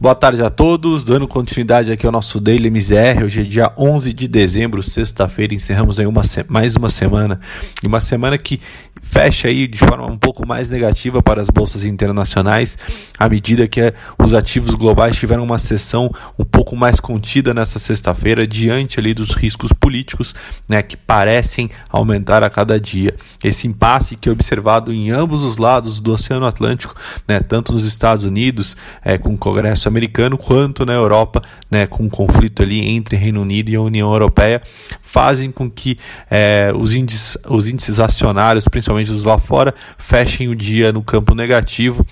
Boa tarde a todos, dando continuidade aqui ao nosso Daily MZR. Hoje é dia 11 de dezembro, sexta-feira, encerramos aí uma, mais uma semana. E uma semana que fecha aí de forma um pouco mais negativa para as bolsas internacionais, à medida que os ativos globais tiveram uma sessão um pouco mais contida nesta sexta-feira, diante ali dos riscos políticos né, que parecem aumentar a cada dia. Esse impasse que é observado em ambos os lados do Oceano Atlântico, né, tanto nos Estados Unidos, é, com o Congresso americano quanto na Europa, né, com o conflito ali entre Reino Unido e a União Europeia, fazem com que é, os, índices, os índices acionários, principalmente os lá fora, fechem o dia no campo negativo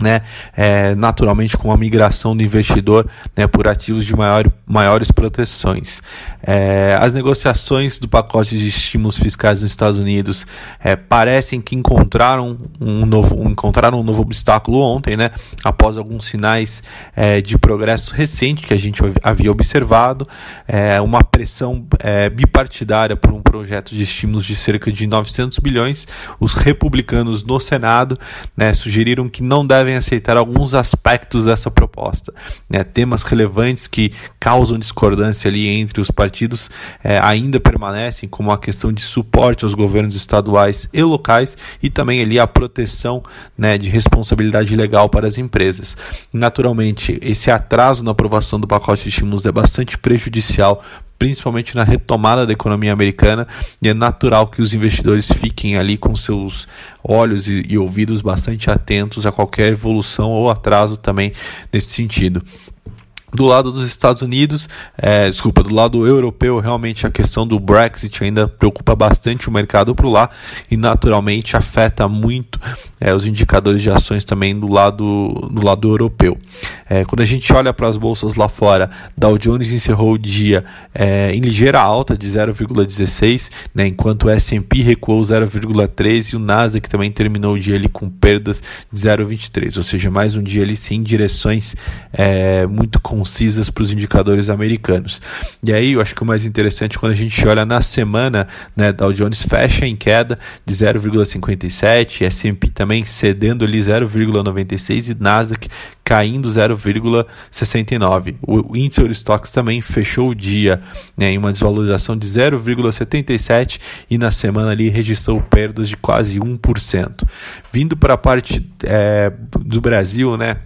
né, é, naturalmente com a migração do investidor né, por ativos de maior, maiores proteções. É, as negociações do pacote de estímulos fiscais nos Estados Unidos é, parecem que encontraram um novo, encontraram um novo obstáculo ontem, né, após alguns sinais é, de progresso recente que a gente havia observado, é, uma pressão é, bipartidária por um projeto de estímulos de cerca de 900 bilhões. Os republicanos no Senado né, sugeriram que não devem devem aceitar alguns aspectos dessa proposta. Né? Temas relevantes que causam discordância ali entre os partidos é, ainda permanecem, como a questão de suporte aos governos estaduais e locais e também ali a proteção né, de responsabilidade legal para as empresas. Naturalmente, esse atraso na aprovação do pacote de estímulos é bastante prejudicial principalmente na retomada da economia americana, e é natural que os investidores fiquem ali com seus olhos e, e ouvidos bastante atentos a qualquer evolução ou atraso também nesse sentido. Do lado dos Estados Unidos, é, desculpa, do lado europeu, realmente a questão do Brexit ainda preocupa bastante o mercado por lá e naturalmente afeta muito é, os indicadores de ações também do lado, do lado europeu. É, quando a gente olha para as bolsas lá fora, Dow Jones encerrou o dia é, em ligeira alta de 0,16, né, enquanto o S&P recuou 0,3 e o Nasdaq também terminou o dia ali com perdas de 0,23, ou seja, mais um dia ali sim direções é, muito concisas para os indicadores americanos. E aí eu acho que o mais interessante quando a gente olha na semana, né, Dow Jones fecha em queda de 0,57, S&P também cedendo ali 0,96 e Nasdaq caindo 0,69. O índice Eurostox também fechou o dia né, em uma desvalorização de 0,77 e na semana ali registrou perdas de quase 1%. Vindo para a parte é, do Brasil, né,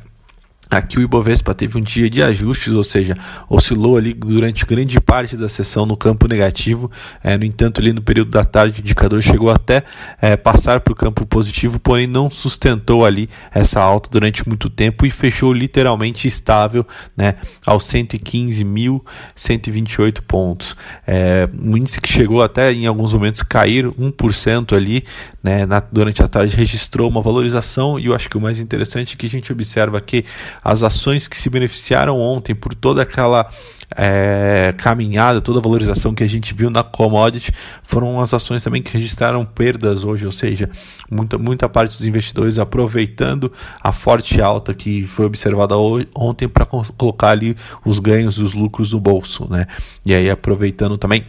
Aqui o Ibovespa teve um dia de ajustes, ou seja, oscilou ali durante grande parte da sessão no campo negativo. É, no entanto, ali no período da tarde, o indicador chegou até é, passar para o campo positivo, porém não sustentou ali essa alta durante muito tempo e fechou literalmente estável né, aos 115.128 pontos. É, um índice que chegou até em alguns momentos cair 1% ali né, na, durante a tarde, registrou uma valorização e eu acho que o mais interessante é que a gente observa que as ações que se beneficiaram ontem por toda aquela é, caminhada, toda a valorização que a gente viu na commodity, foram as ações também que registraram perdas hoje, ou seja, muita, muita parte dos investidores aproveitando a forte alta que foi observada hoje, ontem para colocar ali os ganhos, os lucros no bolso, né? E aí aproveitando também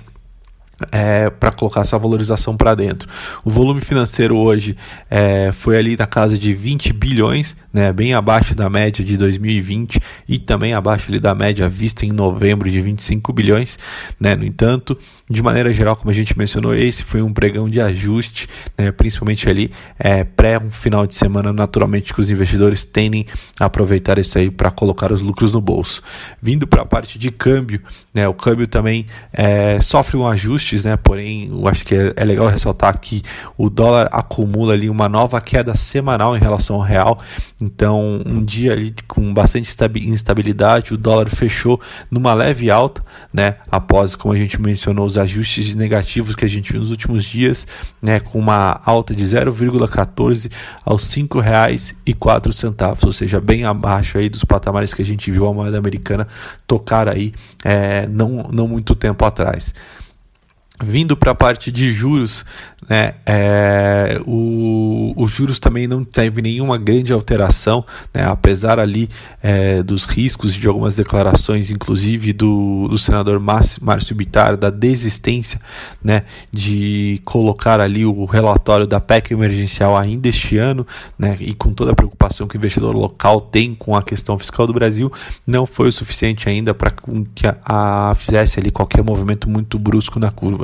é, para colocar essa valorização para dentro. O volume financeiro hoje é, foi ali na casa de 20 bilhões, né, bem abaixo da média de 2020 e também abaixo ali da média vista em novembro de 25 bilhões. Né? No entanto, de maneira geral, como a gente mencionou, esse foi um pregão de ajuste, né, principalmente ali é, pré um final de semana, naturalmente que os investidores tendem a aproveitar isso aí para colocar os lucros no bolso. Vindo para a parte de câmbio, né, o câmbio também é, sofre um ajuste, né, porém eu acho que é, é legal ressaltar que o dólar acumula ali uma nova queda semanal em relação ao real então, um dia ali com bastante instabilidade, o dólar fechou numa leve alta, né? Após, como a gente mencionou, os ajustes negativos que a gente viu nos últimos dias, né? Com uma alta de 0,14 aos R$ 5,04, ou seja, bem abaixo aí dos patamares que a gente viu a moeda americana tocar aí é, não, não muito tempo atrás. Vindo para a parte de juros, né, é, o, os juros também não teve nenhuma grande alteração, né, apesar ali é, dos riscos de algumas declarações, inclusive do, do senador Márcio, Márcio Bitar, da desistência né, de colocar ali o relatório da PEC emergencial ainda este ano, né, e com toda a preocupação que o investidor local tem com a questão fiscal do Brasil, não foi o suficiente ainda para que a, a fizesse ali qualquer movimento muito brusco na curva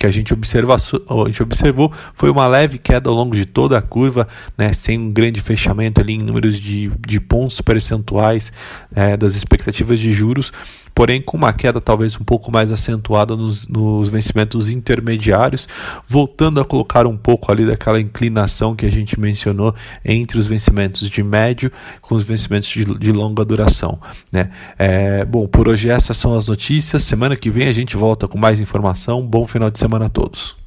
que a gente, observa, a gente observou foi uma leve queda ao longo de toda a curva, né, sem um grande fechamento ali em números de, de pontos percentuais é, das expectativas de juros, porém com uma queda talvez um pouco mais acentuada nos, nos vencimentos intermediários, voltando a colocar um pouco ali daquela inclinação que a gente mencionou entre os vencimentos de médio com os vencimentos de, de longa duração. Né? É, bom, por hoje essas são as notícias. Semana que vem a gente volta com mais informação. Bom final de semana a todos.